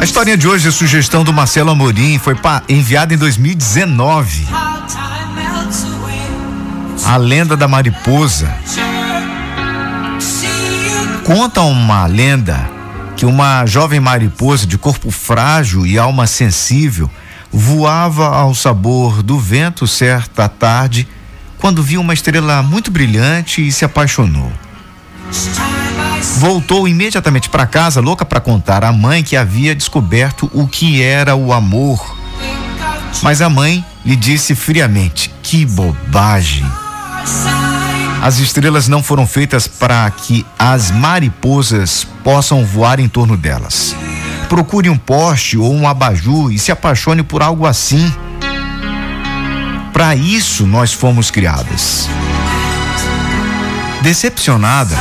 A história de hoje é sugestão do Marcelo Amorim, foi enviada em 2019. A lenda da mariposa. Conta uma lenda que uma jovem mariposa de corpo frágil e alma sensível voava ao sabor do vento certa tarde quando viu uma estrela muito brilhante e se apaixonou. Voltou imediatamente para casa, louca para contar à mãe que havia descoberto o que era o amor. Mas a mãe lhe disse friamente: Que bobagem! As estrelas não foram feitas para que as mariposas possam voar em torno delas. Procure um poste ou um abajur e se apaixone por algo assim. Para isso nós fomos criadas. Decepcionada,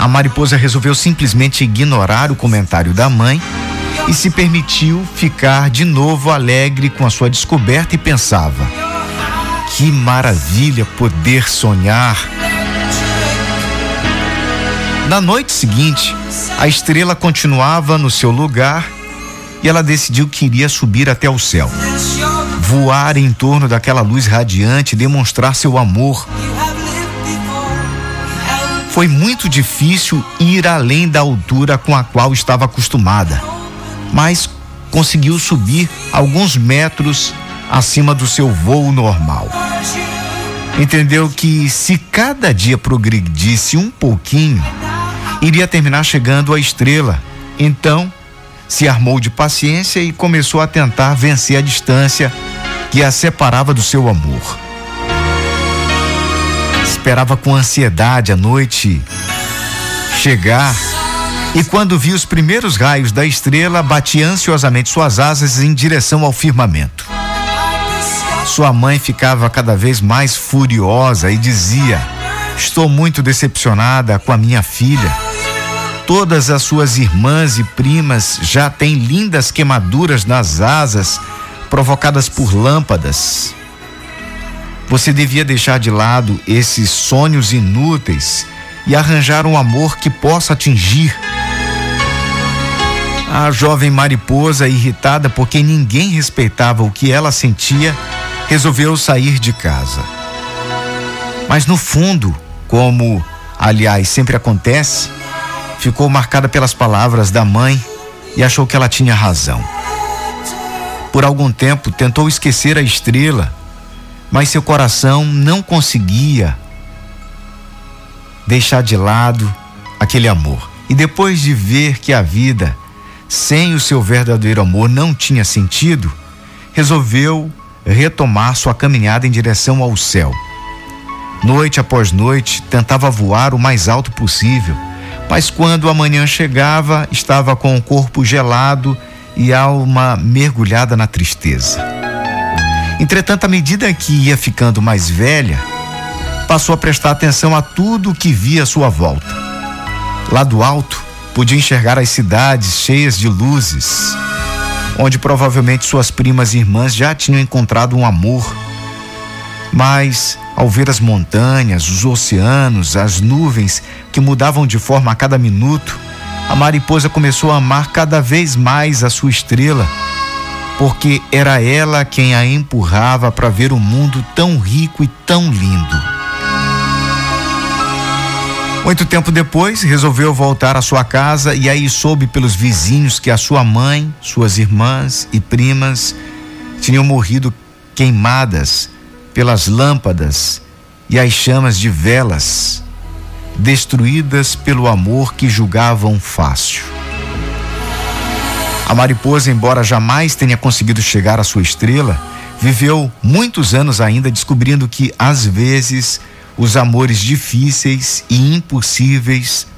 a mariposa resolveu simplesmente ignorar o comentário da mãe e se permitiu ficar de novo alegre com a sua descoberta e pensava: que maravilha poder sonhar! Na noite seguinte, a estrela continuava no seu lugar e ela decidiu que iria subir até o céu. Voar em torno daquela luz radiante, demonstrar seu amor foi muito difícil ir além da altura com a qual estava acostumada, mas conseguiu subir alguns metros acima do seu voo normal. Entendeu que se cada dia progredisse um pouquinho, iria terminar chegando à estrela. Então, se armou de paciência e começou a tentar vencer a distância que a separava do seu amor esperava com ansiedade a noite chegar e quando viu os primeiros raios da estrela, batia ansiosamente suas asas em direção ao firmamento. Sua mãe ficava cada vez mais furiosa e dizia: Estou muito decepcionada com a minha filha. Todas as suas irmãs e primas já têm lindas queimaduras nas asas provocadas por lâmpadas. Você devia deixar de lado esses sonhos inúteis e arranjar um amor que possa atingir. A jovem mariposa, irritada porque ninguém respeitava o que ela sentia, resolveu sair de casa. Mas no fundo, como aliás sempre acontece, ficou marcada pelas palavras da mãe e achou que ela tinha razão. Por algum tempo tentou esquecer a estrela mas seu coração não conseguia deixar de lado aquele amor. E depois de ver que a vida sem o seu verdadeiro amor não tinha sentido, resolveu retomar sua caminhada em direção ao céu. Noite após noite, tentava voar o mais alto possível, mas quando a manhã chegava, estava com o corpo gelado e a alma mergulhada na tristeza. Entretanto, à medida que ia ficando mais velha, passou a prestar atenção a tudo o que via à sua volta. Lá do alto, podia enxergar as cidades cheias de luzes, onde provavelmente suas primas e irmãs já tinham encontrado um amor. Mas, ao ver as montanhas, os oceanos, as nuvens que mudavam de forma a cada minuto, a mariposa começou a amar cada vez mais a sua estrela porque era ela quem a empurrava para ver o um mundo tão rico e tão lindo. Muito tempo depois, resolveu voltar à sua casa e aí soube pelos vizinhos que a sua mãe, suas irmãs e primas tinham morrido queimadas pelas lâmpadas e as chamas de velas, destruídas pelo amor que julgavam fácil. A mariposa, embora jamais tenha conseguido chegar à sua estrela, viveu muitos anos ainda descobrindo que, às vezes, os amores difíceis e impossíveis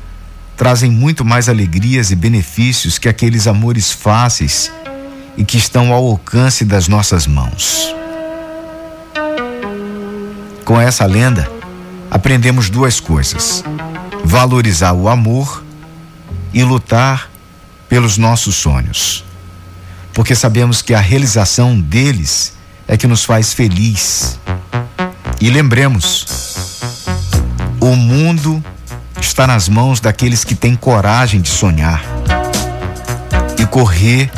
trazem muito mais alegrias e benefícios que aqueles amores fáceis e que estão ao alcance das nossas mãos. Com essa lenda, aprendemos duas coisas: valorizar o amor e lutar pelos nossos sonhos, porque sabemos que a realização deles é que nos faz feliz. E lembremos, o mundo está nas mãos daqueles que têm coragem de sonhar e correr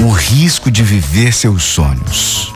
o risco de viver seus sonhos.